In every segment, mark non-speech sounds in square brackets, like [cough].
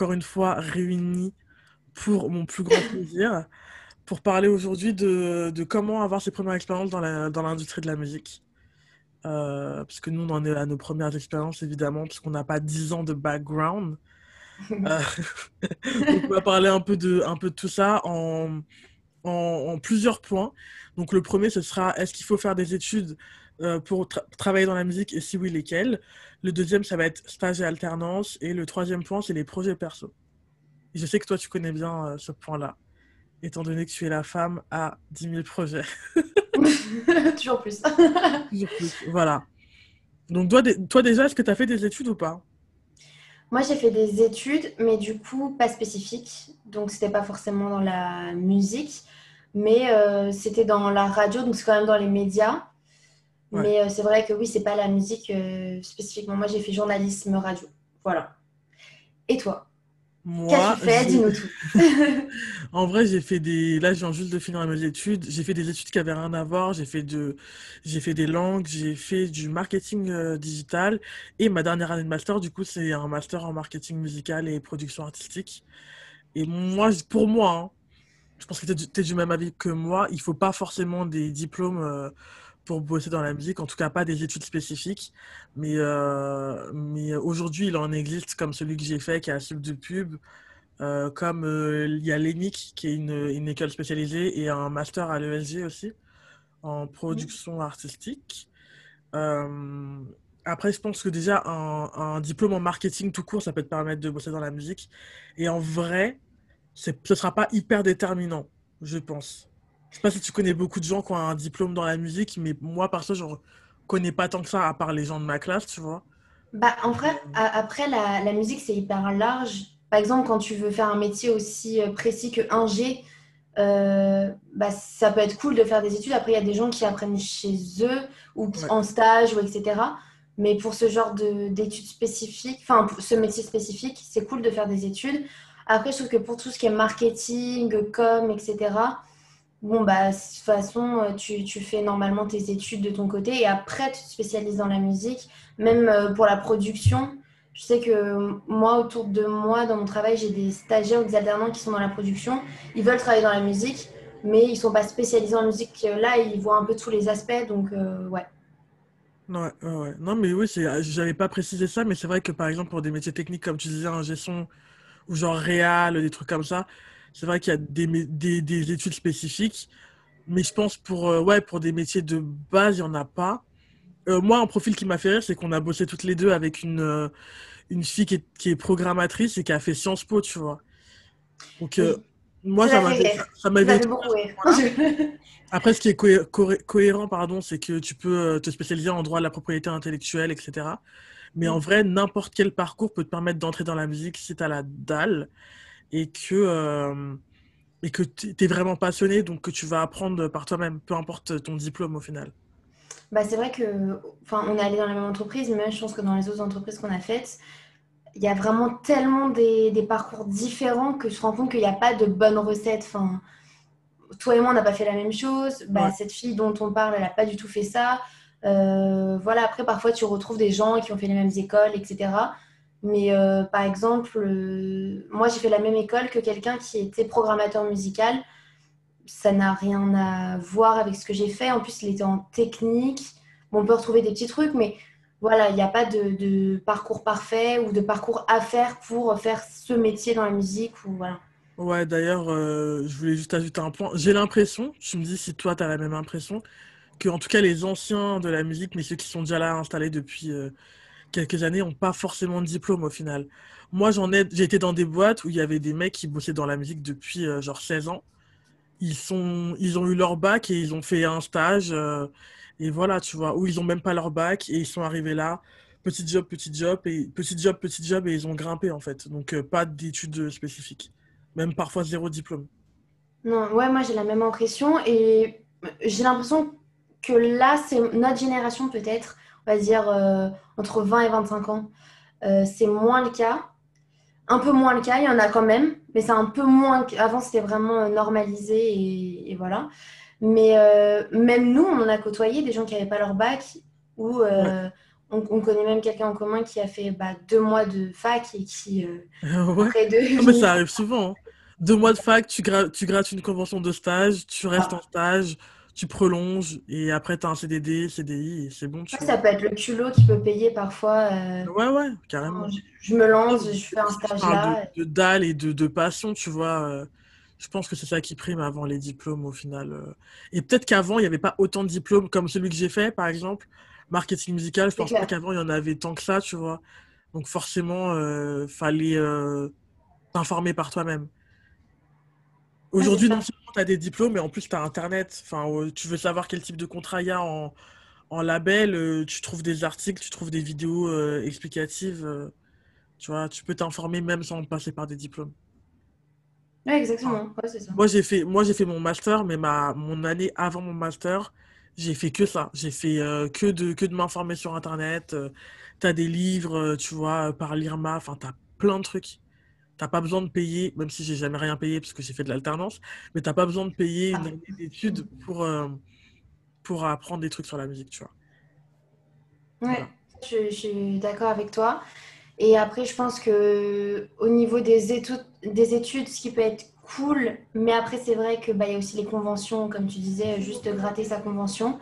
encore une fois réunis pour mon plus grand plaisir, pour parler aujourd'hui de, de, comment avoir ses premières expériences dans l'industrie dans de la musique. Euh, parce que nous, on en est à nos premières expériences, évidemment, puisqu'on n'a pas 10 ans de background. [laughs] euh, [laughs] on va parler un peu de, un peu de tout ça en, en, en plusieurs points. Donc, le premier, ce sera est-ce qu'il faut faire des études euh, pour tra travailler dans la musique et si oui, lesquels? Le deuxième, ça va être stage et alternance. Et le troisième point, c'est les projets perso. Et je sais que toi, tu connais bien euh, ce point-là, étant donné que tu es la femme à 10 000 projets. [laughs] [laughs] Toujours plus. [laughs] Toujours plus, voilà. Donc, toi, toi déjà, est-ce que tu as fait des études ou pas? Moi, j'ai fait des études, mais du coup, pas spécifiques. Donc, c'était pas forcément dans la musique, mais euh, c'était dans la radio, donc c'est quand même dans les médias. Ouais. Mais euh, c'est vrai que oui, c'est pas la musique euh, spécifiquement. Moi, j'ai fait journalisme radio. Voilà. Et toi? Moi, Qu'as-tu fait? Dis-nous tout. [laughs] en vrai, j'ai fait des. Là, je viens juste de finir mes études. J'ai fait des études qui avaient rien à voir. J'ai fait de, j'ai fait des langues. J'ai fait du marketing euh, digital. Et ma dernière année de master, du coup, c'est un master en marketing musical et production artistique. Et moi, pour moi, hein, je pense que tu es, es, du même avis que moi. Il faut pas forcément des diplômes pour bosser dans la musique, en tout cas pas des études spécifiques. Mais, euh, mais aujourd'hui, il en existe comme celui que j'ai fait, qui est à Sub de Pub, euh, comme euh, il y a l'ENIC, qui est une, une, école spécialisée, et un master à l'ESG aussi, en production artistique. après, je pense que déjà, un, un, diplôme en marketing tout court, ça peut te permettre de bosser dans la musique. Et en vrai, ce ne sera pas hyper déterminant, je pense. Je sais pas si tu connais beaucoup de gens qui ont un diplôme dans la musique, mais moi, ça, je connais pas tant que ça, à part les gens de ma classe, tu vois. Bah, en vrai, après, la, la musique, c'est hyper large. Par exemple, quand tu veux faire un métier aussi euh, précis que 1G, euh, bah, ça peut être cool de faire des études. Après, il y a des gens qui apprennent chez eux ou ouais. en stage, ou etc. Mais pour ce genre d'études spécifiques, enfin, ce métier spécifique, c'est cool de faire des études. Après, je trouve que pour tout ce qui est marketing, com, etc., bon, bah, de toute façon, tu, tu, fais normalement tes études de ton côté et après, tu te spécialises dans la musique. Même euh, pour la production, je sais que moi, autour de moi, dans mon travail, j'ai des stagiaires ou des alternants qui sont dans la production. Ils veulent travailler dans la musique, mais ils ne sont pas spécialisés en musique. Là, ils voient un peu tous les aspects, donc euh, ouais. Ouais, Non, mais oui, j'avais pas précisé ça, mais c'est vrai que par exemple, pour des métiers techniques, comme tu disais, un gestion ou genre réal, des trucs comme ça, c'est vrai qu'il y a des, des, des, études spécifiques, mais je pense pour, euh, ouais, pour des métiers de base, il n'y en a pas. Euh, moi, un profil qui m'a fait rire, c'est qu'on a bossé toutes les deux avec une, euh, une fille qui est, qui est, programmatrice et qui a fait Sciences Po, tu vois. Donc, oui. moi, ça m'avait beaucoup [laughs] Après, ce qui est cohé cohé cohérent, pardon, c'est que tu peux te spécialiser en droit de la propriété intellectuelle, etc. Mais en vrai, n'importe quel parcours peut te permettre d'entrer dans la musique si tu as la dalle et que, euh, et que tu es vraiment passionné, donc que tu vas apprendre par toi-même, peu importe ton diplôme au final. Bah, c'est vrai que, enfin, on est allé dans la même entreprise, mais je pense que dans les autres entreprises qu'on a faites, il y a vraiment tellement des, des, parcours différents que je me rends compte qu'il n'y a pas de bonne recette. Enfin, toi et moi, on n'a pas fait la même chose. Bah, ouais. Cette fille dont on parle, elle n'a pas du tout fait ça. Euh, voilà, après, parfois, tu retrouves des gens qui ont fait les mêmes écoles, etc. Mais euh, par exemple, euh, moi, j'ai fait la même école que quelqu'un qui était programmateur musical. Ça n'a rien à voir avec ce que j'ai fait. En plus, il était en technique. Bon, on peut retrouver des petits trucs, mais voilà, il n'y a pas de, parcours parfait ou de parcours à faire pour faire ce métier dans la musique. Ou voilà. Ouais, d'ailleurs, euh, je voulais juste ajouter un point. J'ai l'impression, tu me dis si toi, tu as la même impression, que en tout cas, les anciens de la musique, mais ceux qui sont déjà là installés depuis quelques années, n'ont pas forcément de diplôme au final. Moi, j'en ai, j'ai été dans des boîtes où il y avait des mecs qui bossaient dans la musique depuis euh, genre 16 ans. Ils, sont, ils ont eu leur bac et ils ont fait un stage. Euh, et voilà, tu vois, où ils n'ont même pas leur bac et ils sont arrivés là. Petit job, petit job, et petit job, petit job, et ils ont grimpé en fait. Donc, euh, pas d'études spécifiques. Même parfois zéro diplôme. Non, ouais, moi j'ai la même impression. Et j'ai l'impression que là, c'est notre génération peut-être, on va dire euh, entre 20 et 25 ans. Euh, c'est moins le cas. Un peu moins le cas, il y en a quand même, mais c'est un peu moins. Avant, c'était vraiment normalisé et, et voilà. Mais euh, même nous, on en a côtoyé des gens qui n'avaient pas leur bac ou, euh, ouais. on, connaît même quelqu'un en commun qui a fait bah, deux mois de fac et qui, [laughs] ouais. après deux... mais ça arrive souvent. Hein. Deux mois de fac, tu, tu grattes une convention de stage, tu restes ah. en stage, tu prolonges et après tu as un CDD, CDI et c'est bon. Tu... Ça peut être le culot qui peut payer parfois. Ouais, ouais, carrément. Je, me lance, je fais un stage là. De, de, dalle et de, de passion, tu vois je pense que c'est ça qui prime avant les diplômes au final. Euh. Et peut-être qu'avant, il n'y avait pas autant de diplômes comme celui que j'ai fait, par exemple. Marketing musical, je pense pas qu'avant, il y en avait tant que ça, tu vois. Donc forcément, euh, fallait euh, t'informer par toi-même. Aujourd'hui, non seulement tu as des diplômes, mais en plus, tu as Internet. Enfin, tu veux savoir quel type de contrat il y a en, en label, tu trouves des articles, tu trouves des vidéos explicatives. tu vois, tu peux t'informer même sans passer par des diplômes exactement. Moi, j'ai fait, moi, j'ai fait mon master, mais ma, mon année avant mon master, j'ai fait que ça. J'ai fait euh, que de, que de m'informer sur Internet. Euh, tu as des livres, euh, tu vois, par l'IRMA. Enfin, tu as plein de trucs. Tu pas besoin de payer, même si j'ai jamais rien payé parce que j'ai fait de l'alternance, mais tu pas besoin de payer une ah. année d'études pour, pour apprendre des trucs sur la musique, tu vois. Ouais, je, je, suis d'accord avec toi. Et après, je pense que au niveau des études, des études, ce qui peut être cool, mais après, c'est vrai qu'il bah, y a aussi les conventions, comme tu disais, juste gratter sa convention.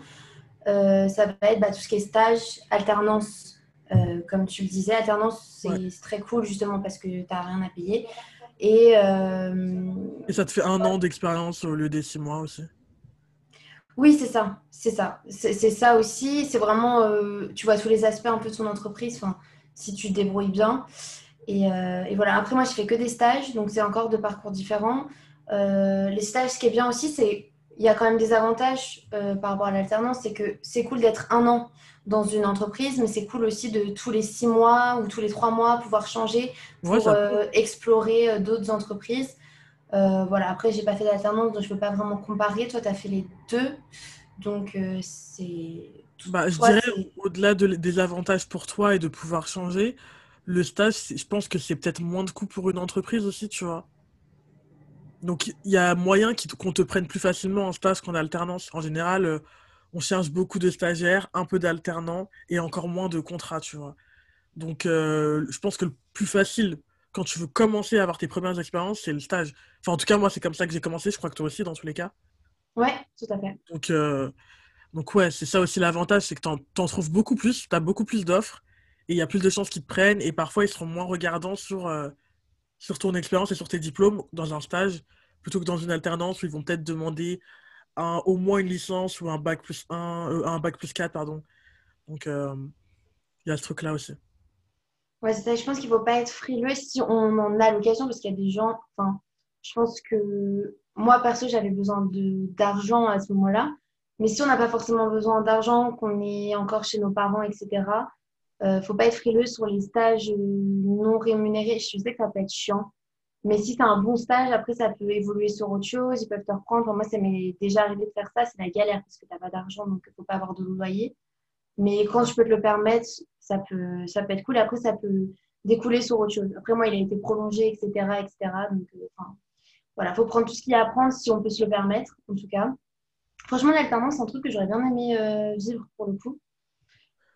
Euh, ça va être bah, tout ce qui est stage, alternance, euh, comme tu le disais. Alternance, c'est très cool justement parce que tu n'as rien à payer. Et, euh, Et ça te fait un an d'expérience au lieu des six mois aussi? Oui, c'est ça, c'est ça. C'est ça aussi. C'est vraiment, tu vois, tous les aspects un peu de son entreprise. Si tu te débrouilles bien. Euh, et, voilà, après moi je fais que des stages, donc c'est encore deux parcours différents. Euh, les stages, ce qui est bien aussi, c'est il y a quand même des avantages euh, par rapport à l'alternance, c'est que c'est cool d'être un an dans une entreprise, mais c'est cool aussi de tous les six mois ou tous les trois mois pouvoir changer pour explorer d'autres entreprises. voilà, après, j'ai pas fait d'alternance, donc je peux pas vraiment comparer. Toi, tu as fait les deux. Donc, c'est bah, je dirais, au-delà des avantages pour toi et de pouvoir changer, le stage, je pense que c'est peut-être moins de coûts pour une entreprise aussi, tu vois. Donc, il y a moyen qu'on te prenne plus facilement en stage qu'en alternance. En général, euh, on cherche beaucoup de stagiaires, un peu d'alternants et encore moins de contrats, tu vois. Donc, euh, je pense que le plus facile, quand tu veux commencer à avoir tes premières expériences, c'est le stage. Enfin, en tout cas, moi, c'est comme ça que j'ai commencé. Je crois que toi aussi, dans tous les cas. Ouais, tout à fait. Donc, euh, donc ouais, c'est ça aussi l'avantage, c'est que tu en, trouves beaucoup plus, tu as beaucoup plus d'offres, et il y a plus de chances qu'ils te prennent, et parfois ils seront moins regardants sur, euh, sur ton expérience et sur tes diplômes dans un stage, plutôt que dans une alternance où ils vont peut-être demander au moins une licence ou un bac plus 1, euh, un bac plus 4, pardon. Donc euh, il y a ce truc-là aussi. Ouais, ça, je pense qu'il ne faut pas être frileux si on en a l'occasion, parce qu'il y a des gens, enfin, je pense que moi, perso, j'avais besoin d'argent à ce moment-là. Mais si on n'a pas forcément besoin d'argent, qu'on est encore chez nos parents, etc., euh, faut pas être frileux sur les stages non rémunérés. Je sais que ça peut être chiant. Mais si as un bon stage, après, ça peut évoluer sur autre chose. Ils peuvent te reprendre. moi, ça m'est déjà arrivé de faire ça. C'est la galère parce que tu n'as pas d'argent, donc il ne faut pas avoir de loyer. Mais quand je peux te le permettre, ça peut, ça peut être cool. Après, ça peut découler sur autre chose. Après, moi, il a été prolongé, etc. etc. Donc, euh, enfin, voilà, il faut prendre tout ce qu'il y a à prendre si on peut se le permettre, en tout cas. Franchement, l'alternance, c'est un truc que j'aurais bien aimé euh, vivre pour le coup.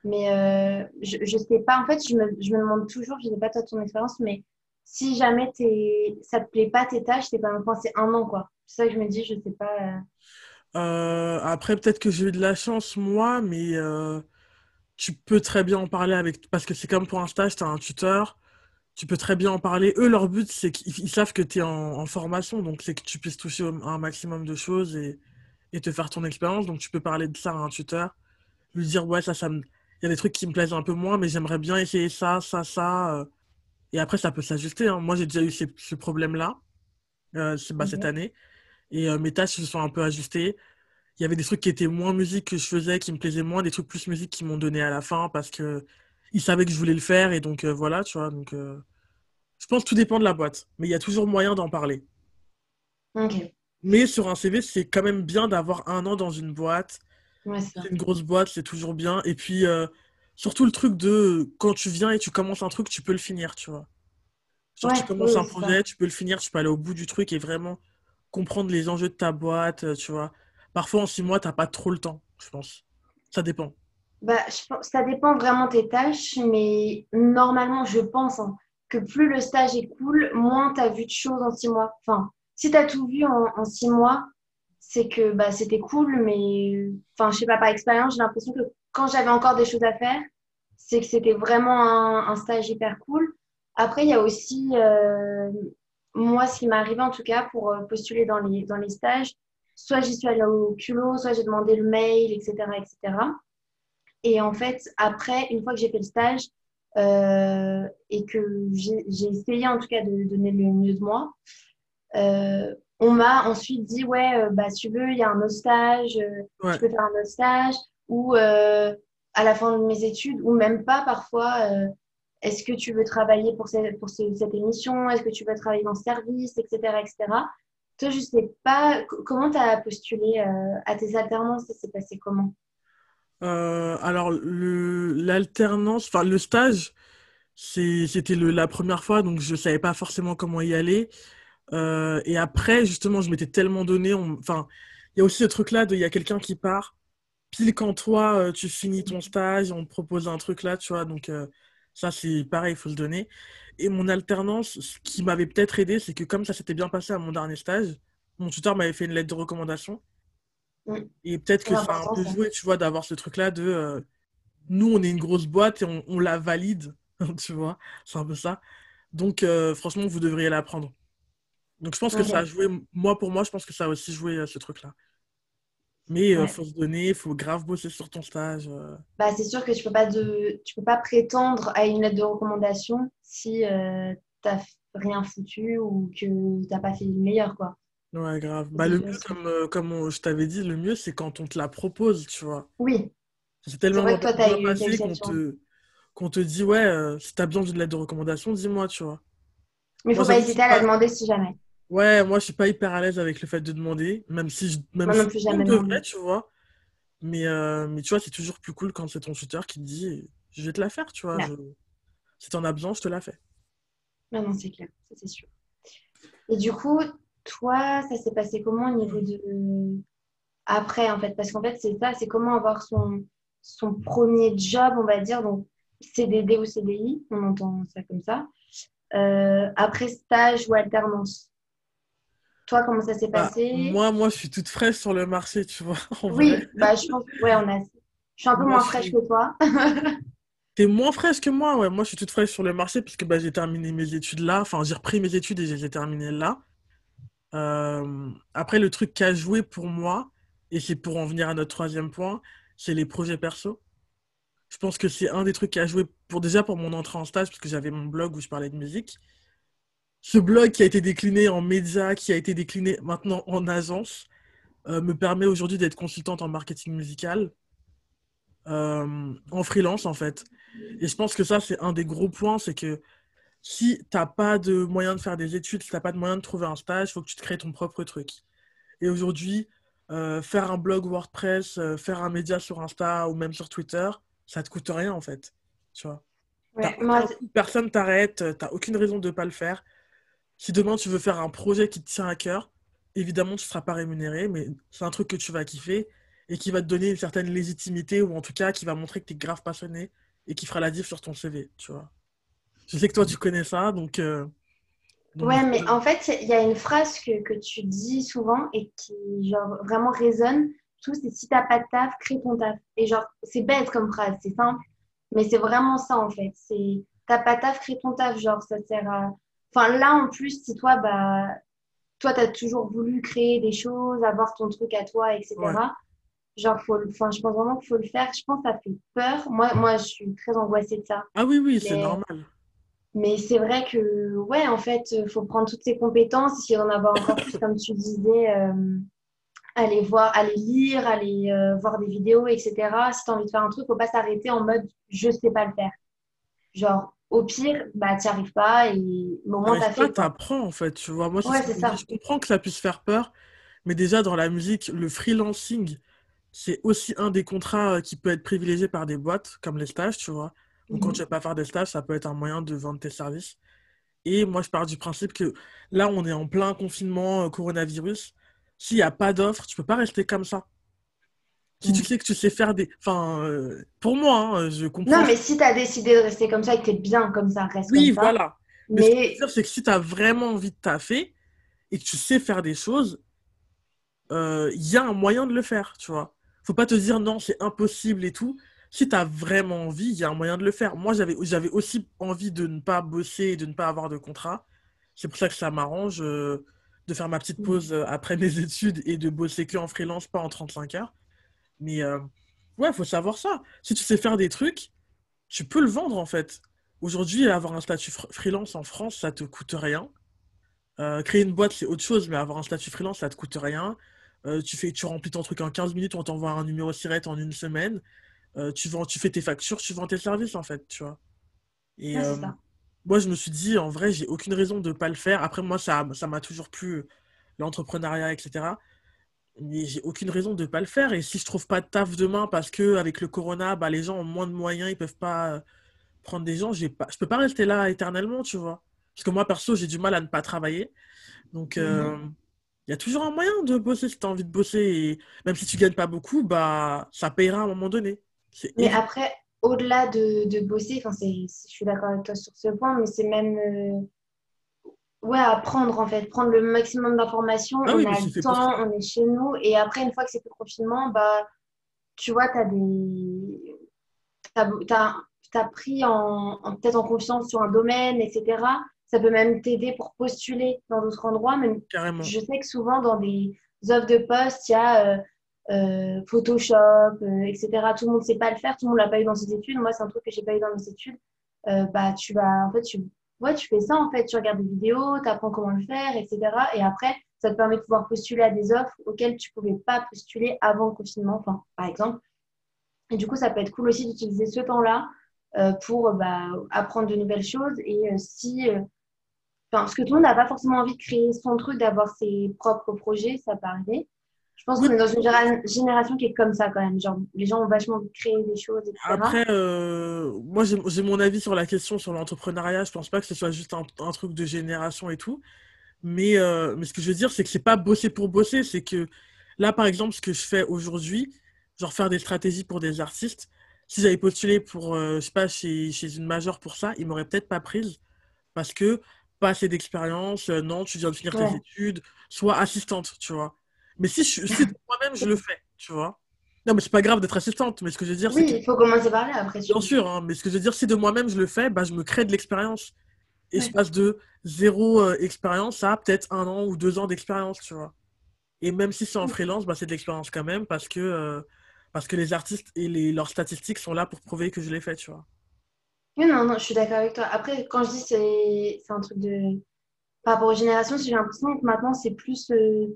Mais euh, je ne sais pas, en fait, je me, je me demande toujours, je ne sais pas toi ton expérience, mais si jamais es, ça te plaît pas tes tâches, t'es coincé un an, quoi. C'est ça que je me dis, je ne sais pas. Euh. après, peut-être que j'ai eu de la chance, moi, mais tu peux très bien en parler avec. Parce que c'est comme pour un stage, tu as un tuteur, tu peux très bien en parler. Eux, leur but, c'est qu'ils savent que tu es en, formation, donc c'est que tu puisses toucher un maximum de choses et te faire ton expérience. Donc, tu peux parler de ça à un tuteur, lui dire, ouais, ça, il y a des trucs qui me plaisent un peu moins, mais j'aimerais bien essayer ça, ça, ça. Euh. Et après, ça peut s'ajuster. Hein. Moi, j'ai déjà eu ce problème-là euh, bah, cette année. Et euh, mes tâches se sont un peu ajustées. Il y avait des trucs qui étaient moins musique que je faisais, qui me plaisaient moins, des trucs plus musique qui m'ont donné à la fin parce que ils savaient que je voulais le faire. Et donc, voilà, tu vois. Donc, je pense que tout dépend de la boîte. Mais il y a toujours moyen d'en parler. Ok. Mais sur un CV, c'est quand même bien d'avoir un an dans une boîte. c'est une grosse boîte, c'est toujours bien. Et puis, euh, surtout le truc de quand tu viens et tu commences un truc, tu peux le finir, tu vois. Genre, tu commences un projet, tu peux le finir, tu peux aller au bout du truc et vraiment comprendre les enjeux de ta boîte, euh, tu vois. Parfois, en six mois, t'as pas trop le temps, je pense. Ça dépend. bah, je pense, ça dépend vraiment tes tâches, mais normalement, je pense hein, que plus le stage est cool, moins tu as vu de choses en six mois. Enfin, si tu as tout vu en, en six mois, c'est que bah, c'était cool, mais enfin, je sais pas, par expérience, j'ai l'impression que quand j'avais encore des choses à faire, c'est que c'était vraiment un, un, stage hyper cool. Après, il y a aussi, euh, moi, ce qui m'est arrivé en tout cas pour euh, postuler dans les, dans les stages, soit j'y suis allée au culot, soit j'ai demandé le mail, etc., etc. Et en fait, après, une fois que j'ai fait le stage euh, et que j'ai essayé en tout cas de donner le mieux de moi, euh, on m'a ensuite dit ouais, euh, bah si tu veux, il y a un autre stage, euh, Ouais, tu peux faire un autre stage, ou euh, à la fin de mes études, ou même pas parfois. euh, est-ce que tu veux travailler pour cette, pour ce- cette émission? Est-ce que tu veux travailler dans ce service, etc., etc. Toi, je sais pas co- comment tu as postulé euh, à tes alternances, ça s'est passé comment? Alors, le, l'alternance, enfin, le stage, c'était le, la première fois, donc je savais pas forcément comment y aller. Et après, justement, je m'étais tellement donné, on- enfin, il y a aussi ce truc-là il y a quelqu'un qui part, pile quand toi, euh, tu finis ton stage, on te propose un truc là, tu vois, donc euh, ça, c'est pareil, il faut se donner. Et mon alternance, ce qui m'avait peut-être aidé, c'est que comme ça s'était bien passé à mon dernier stage, mon tuteur m'avait fait une lettre de recommandation. Mm. Et peut-être que ça a un peu joué, tu vois, d'avoir ce truc-là de euh, nous, on est une grosse boîte et on, on la valide, [laughs] tu vois, c'est un peu ça. Donc, euh, franchement, vous devriez l'apprendre. Donc, je pense que ça a joué, moi, pour moi, je pense que ça a aussi joué euh, ce truc-là. Mais euh, Ouais. faut se donner, il faut grave bosser sur ton stage. euh. Bah, c'est sûr que tu peux pas de, tu peux pas prétendre à une lettre de recommandation si euh, t'as rien foutu ou que t'as pas fait le meilleur, quoi. Ouais, grave. Bah, le mieux, comme, euh, comme on- je t'avais dit, le mieux, c'est quand on te la propose, tu vois. Oui, C'est tellement vrai que toi, eu, qu'on te, qu'on te dit, ouais, si t'as besoin d'une lettre de recommandation, dis-moi, tu vois. Mais Moi, faut pas hésiter à la demander si jamais. Ouais, moi, je suis pas hyper à l'aise avec le fait de demander, même si, je- même Moi non si plus, jamais demandé. tu vois. Mais, euh, mais tu vois, c'est toujours plus cool quand c'est ton tuteur qui te dit, je vais te la faire, tu vois. Je... Si t'en as besoin, je te la fais. Non, non, c'est clair, ça c'est sûr. Et du coup, toi, ça s'est passé comment au niveau de après, en fait? Parce qu'en fait, c'est ça, c'est comment avoir son, son premier job, on va dire, donc CDD ou CDI, on entend ça comme ça. Euh, après stage ou alternance. Toi, comment ça s'est Bah, passé? moi, moi, je suis toute fraîche sur le marché, tu vois. [laughs] Oui, bah je pense, ouais, on a. Je suis un peu Moi, moins fraîche suis... que toi. [laughs] T'es moins fraîche que moi, ouais. Moi, je suis toute fraîche sur le marché parce que bah, j'ai terminé mes études là. Enfin, j'ai repris mes études et je les ai terminées là. Euh, Après, le truc qui a joué pour moi, et c'est pour en venir à notre troisième point, c'est les projets perso. Je pense que c'est un des trucs qui a joué pour déjà pour mon entrée en stage, parce que j'avais mon blog où je parlais de musique. Ce blog qui a été décliné en média, qui a été décliné maintenant en agence, euh, me permet aujourd'hui d'être consultante en marketing musical, euh, en freelance en fait. Et je pense que ça, c'est un des gros points, c'est que si t'as pas de moyen de faire des études, si t'as pas de moyen de trouver un stage, il faut que tu te crées ton propre truc. Et aujourd'hui, euh, faire un blog WordPress, faire un média sur Insta ou même sur Twitter, ça te coûte rien en fait. Tu vois. Ouais, moi, personne t'arrête, t'as aucune raison de ne pas le faire. Si demain tu veux faire un projet qui te tient à cœur, évidemment tu ne seras pas rémunéré, mais c'est un truc que tu vas kiffer et qui va te donner une certaine légitimité ou en tout cas qui va montrer que tu es grave passionné et qui fera la diff sur ton CV, tu vois. Je sais que toi tu connais ça, donc, euh, donc Ouais, mais en fait, il y a une phrase que, que tu dis souvent et qui, genre, vraiment résonne. Tout, c'est si t'as pas de taf, crée ton taf. Et genre, c'est bête comme phrase, c'est simple, mais c'est vraiment ça, en fait. C'est, t'as pas de taf, crée ton taf. Genre, ça sert à... Enfin, là, en plus, si toi, bah, toi, t'as toujours voulu créer des choses, avoir ton truc à toi, Ouais. etc. Genre, faut, enfin, je pense vraiment qu'il faut le faire. Je pense que ça fait peur. Moi, moi, je suis très angoissée de ça. Ah oui, oui, c'est normal. mais c'est vrai que, ouais, en fait, il faut prendre toutes ces compétences, essayer d'en avoir encore plus, comme tu disais, euh, aller voir, aller lire, aller euh, voir des vidéos, etc. Si tu as envie de faire un truc, faut pas s'arrêter en mode je sais pas le faire. Genre, au pire, bah, tu n'y arrives pas et au moins, tu as fait, quoi. t'apprends en fait, tu vois. Moi, ce Ouais, je ça. Comprends que ça puisse faire peur, mais déjà dans la musique, le freelancing, c'est aussi un des contrats euh, qui peut être privilégié par des boîtes, comme les stages, tu vois. Donc quand tu Mhm. vas pas faire des stages, ça peut être un moyen de vendre tes services. Et moi, je pars du principe que là, on est en plein confinement, euh, coronavirus. S'il n'y a pas d'offre, tu peux pas rester comme ça. Si tu sais que tu sais faire des. Enfin, euh, pour moi, hein, je comprends. Non, mais si tu as décidé de rester comme ça et que tu es bien comme ça, reste Oui, comme ça. voilà. Mais ce que je veux Mais dire, c'est que si tu as vraiment envie de taffer et que tu sais faire des choses, euh, il y a un moyen de le faire, tu vois. Faut pas te dire non, c'est impossible et tout. Si tu as vraiment envie, il y a un moyen de le faire. Moi, j'avais j'avais aussi envie de ne pas bosser et de ne pas avoir de contrat. C'est pour ça que ça m'arrange euh, de faire ma petite pause euh, après [laughs] mes études et de bosser que en freelance, pas en 35 heures. Mais euh, ouais, faut savoir ça. Si tu sais faire des trucs, tu peux le vendre en fait. Aujourd'hui, avoir un statut fr- freelance en France, ça te coûte rien. Euh, créer une boîte, c'est autre chose, mais avoir un statut freelance, ça te coûte rien. Euh, tu fais, tu remplis ton truc en 15 minutes, on t'envoie un numéro SIRET en une semaine. Euh, tu vends, tu fais tes factures, tu vends tes services en fait, tu vois. Et ça. moi, je me suis dit, en vrai, j'ai aucune raison de ne pas le faire. Après, moi, ça, ça m'a toujours plu, l'entrepreneuriat, etc. J'ai aucune raison de ne pas le faire. Et si je trouve pas de taf demain parce que avec le corona, bah, les gens ont moins de moyens, ils peuvent pas euh, prendre des gens, pas, je peux pas rester là éternellement, tu vois. Parce que moi, perso, j'ai du mal à ne pas travailler. Donc, euh, Mhm. il y a toujours un moyen de bosser si tu as envie de bosser. Et même si tu gagnes pas beaucoup, bah, ça payera à un moment donné. Mais après, au-delà de, de bosser, je suis d'accord avec toi sur ce point, mais c'est même euh, ouais, apprendre en fait, prendre le maximum d'informations. Ah On oui, a le temps, on est chez nous, et après, une fois que c'est le confinement, bah, tu vois, tu as des. T'as, t'as, t'as pris en, en- peut-être en confiance sur un domaine, etc. Ça peut même t'aider pour postuler dans d'autres endroits. Même, Carrément. je sais que souvent, dans des offres de poste, il y a euh, euh, Photoshop, euh, etc. Tout le monde ne sait pas le faire, tout le monde l'a pas eu dans ses études. Moi, c'est un truc que j'ai pas eu dans mes études. Euh, bah, tu vas, en fait, tu, ouais, tu fais ça, en fait, tu regardes des vidéos, tu apprends comment le faire, etc. Et après, ça te permet de pouvoir postuler à des offres auxquelles tu pouvais pas postuler avant le confinement, par exemple. Et du coup, ça peut être cool aussi d'utiliser ce temps-là euh, pour bah, apprendre de nouvelles choses. Et euh, si, euh, parce que tout le monde n'a pas forcément envie de créer son truc, d'avoir ses propres projets, ça peut arriver. Je pense qu'on est dans une génération qui est comme ça quand même. Genre, les gens ont vachement envie de créer des choses, etc. Après, euh, moi j'ai mon avis sur la question sur l'entrepreneuriat. Je pense pas que ce soit juste un, un truc de génération et tout. Mais, euh, mais ce que je veux dire, c'est que c'est pas bosser pour bosser. C'est que là, par exemple, ce que je fais aujourd'hui, genre faire des stratégies pour des artistes, si j'avais postulé pour, euh, je sais pas, chez, chez une majeure pour ça, ils m'auraient peut-être pas prise parce que pas assez d'expérience. euh, non, tu viens de finir tes études, sois assistante, tu vois. Mais si, je, si moi-même je le fais, tu vois. Non, mais c'est pas grave d'être assistante. Mais ce que je veux dire, c'est Oui, il faut commencer par là après. Bien sûr, hein, mais ce que je veux dire, si de moi-même je le fais, bah, je me crée de l'expérience. Et je passe de zéro euh, expérience à peut-être un an ou deux ans d'expérience, tu vois. Et même si c'est en freelance, bah, c'est de l'expérience quand même parce que, euh, parce que les artistes et les, leurs statistiques sont là pour prouver que je l'ai fait, tu vois. Oui, non, non, je suis d'accord avec toi. Après, quand je dis c'est c'est un truc de par rapport aux générations, j'ai l'impression que maintenant c'est plus euh,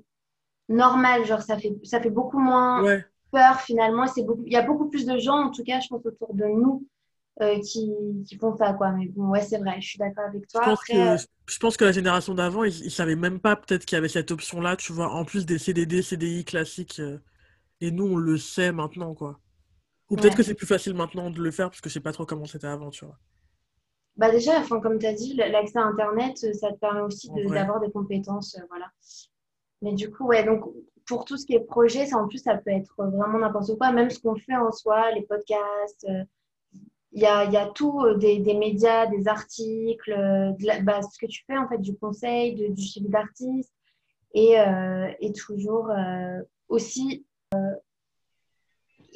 normal. Genre, ça fait, ça fait beaucoup moins Ouais, peur finalement. C'est beaucoup, il y a beaucoup plus de gens, en tout cas, je pense, autour de nous euh, qui, qui font ça, quoi. Mais bon, ouais, c'est vrai, je suis d'accord avec je toi. pense Après, euh, que, je pense que la génération d'avant, ils, ils savaient même pas peut-être qu'il y avait cette option-là, tu vois, en plus des CDD, CDI classiques. euh, et nous, on le sait maintenant, quoi. Ou peut-être ouais. que c'est plus facile maintenant de le faire parce que je sais pas trop comment c'était avant, tu vois. Bah déjà, enfin, comme tu as dit, l'accès à Internet, ça te permet aussi de- d'avoir des compétences, euh, voilà. Mais du coup, ouais, donc pour tout ce qui est projet, ça en plus, ça peut être vraiment n'importe quoi, même ce qu'on fait en soi, les podcasts, euh, il y a, il y a tout, euh, des, médias, des articles, euh, bah, ce que tu fais en fait, du conseil, du suivi d'artistes, et, toujours aussi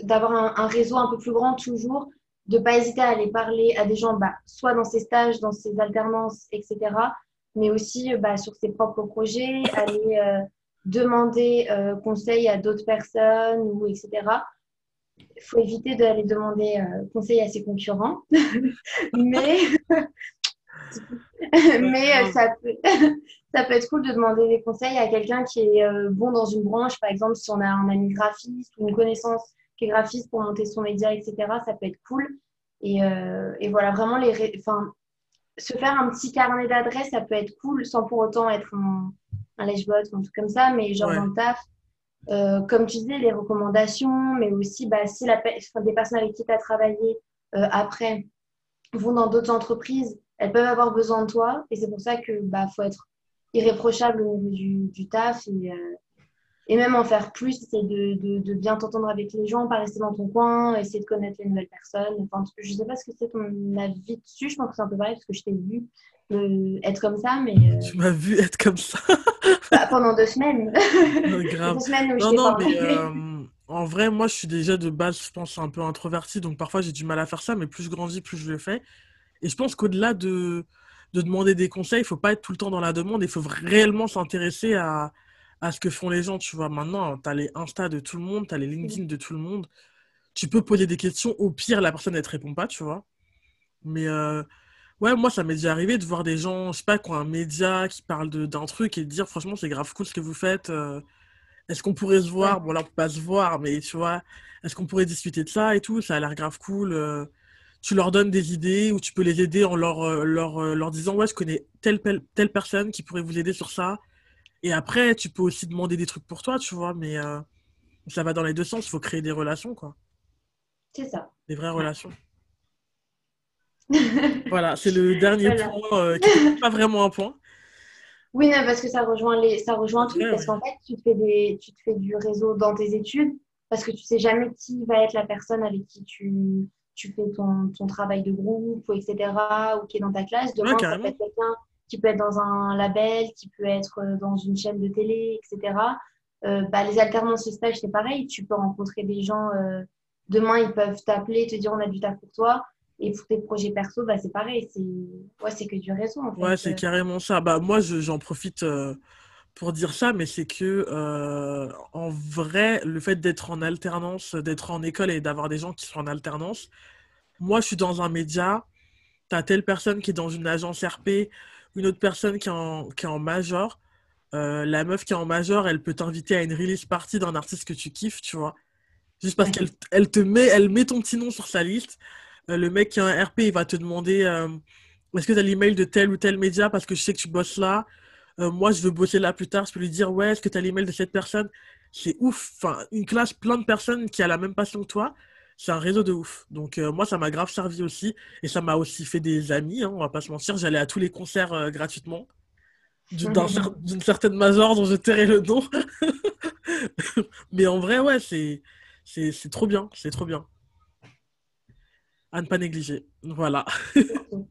d'avoir un, réseau un peu plus grand, toujours, de pas hésiter à aller parler à des gens, bah, soit dans ses stages, dans ses alternances, etc., mais aussi euh, bah, sur ses propres projets, aller euh, demander euh, conseil à d'autres personnes, ou etc. Il faut éviter d'aller demander euh, conseil à ses concurrents, [laughs] mais, [laughs] mais ça peut, [laughs] ça peut être cool de demander des conseils à quelqu'un qui est bon dans une branche, par exemple, si on a un ami graphiste ou une connaissance qui est graphiste pour monter son média, etc., ça peut être cool. Et, et voilà, vraiment, les se faire un petit carnet d'adresses, ça peut être cool, sans pour autant être un, un lèche-bot ou un truc comme ça, mais genre Ouais. dans le taf, euh, comme tu disais, les recommandations, mais aussi bah, si la, enfin, des personnes avec qui tu as travaillé euh, après vont dans d'autres entreprises, elles peuvent avoir besoin de toi. Et c'est pour ça que bah, faut être irréprochable au niveau du, du taf et, euh, et même en faire plus, c'est de, de, de, bien t'entendre avec les gens, pas rester dans ton coin, essayer de connaître les nouvelles personnes. Enfin, je sais pas ce que c'est ton avis dessus, je pense que c'est un peu pareil parce que je t'ai vu euh, être comme ça, mais. Euh, tu m'as vu être comme ça [laughs] bah, Pendant deux semaines. [laughs] grave. deux semaines où non, non, mais euh, en vrai, moi, je suis déjà de base, je pense, un peu introvertie, donc parfois j'ai du mal à faire ça, mais plus je grandis, plus je le fais. Et je pense qu'au-delà de, de demander des conseils, il faut pas être tout le temps dans la demande, il faut réellement s'intéresser à à ce que font les gens, tu vois. Maintenant, tu as les Insta de tout le monde, tu as les LinkedIn de tout le monde. Tu peux poser des questions, au pire, la personne, ne te répond pas, tu vois. Mais euh, ouais, moi, ça m'est déjà arrivé de voir des gens, je sais pas quoi, un média qui parle d'un truc et de dire, franchement, c'est grave cool ce que vous faites. Euh, est-ce qu'on pourrait se voir? Bon, là, on peut pas se voir, mais tu vois, est-ce qu'on pourrait discuter de ça et tout? Ça a l'air grave cool. Euh, tu leur donnes des idées ou tu peux les aider en leur, leur, leur disant, ouais, je connais telle, telle personne qui pourrait vous aider sur ça et après, tu peux aussi demander des trucs pour toi, tu vois, mais euh, ça va dans les deux sens. Il faut créer des relations, quoi. C'est ça. Des vraies relations. [laughs] voilà, c'est le dernier point euh, qui n'est pas vraiment un point. Oui, non, parce que ça rejoint, les, ça rejoint tout. parce qu'en fait, tu te, fais des, tu te fais du réseau dans tes études parce que tu sais jamais qui va être la personne avec qui tu, tu fais ton, ton travail de groupe, ou etc., ou qui est dans ta classe. Demain, ça peut être quelqu'un qui peut être dans un label, qui peut être euh, dans une chaîne de télé, etc. Euh, bah, les alternances et stages, c'est pareil. Tu peux rencontrer des gens. Euh, demain, ils peuvent t'appeler, te dire on a du taf pour toi. Et pour tes projets perso, bah, c'est pareil. C'est ouais, que du réseau. En fait. Ouais, c'est carrément ça. Bah, moi, j'en profite pour dire ça, mais c'est que en vrai, le fait d'être en alternance, d'être en école et d'avoir des gens qui sont en alternance, moi, je suis dans un média. Tu as telle personne qui est dans une agence RP, une autre personne qui est en, qui est en major, euh, la meuf qui est en major, elle peut t'inviter à une release party d'un artiste que tu kiffes, tu vois. Juste parce qu'elle elle te met, elle met ton petit nom sur sa liste. Euh, le mec qui a un RP, il va te demander euh, est-ce que tu as l'email de tel ou tel média parce que je sais que tu bosses là? moi, je veux bosser là plus tard. Je peux lui dire ouais, est-ce que tu as l'email de cette personne? C'est ouf. Enfin, une classe, plein de personnes qui a la même passion que toi c'est un réseau de ouf. Donc euh, moi, ça m'a grave servi aussi. Et ça m'a aussi fait des amis, hein, on va pas se mentir. J'allais à tous les concerts euh, gratuitement. D'une certaine major dont je tairai le nom. [laughs] Mais en vrai, ouais, c'est trop bien. C'est trop bien. À ne pas négliger. Voilà. [laughs]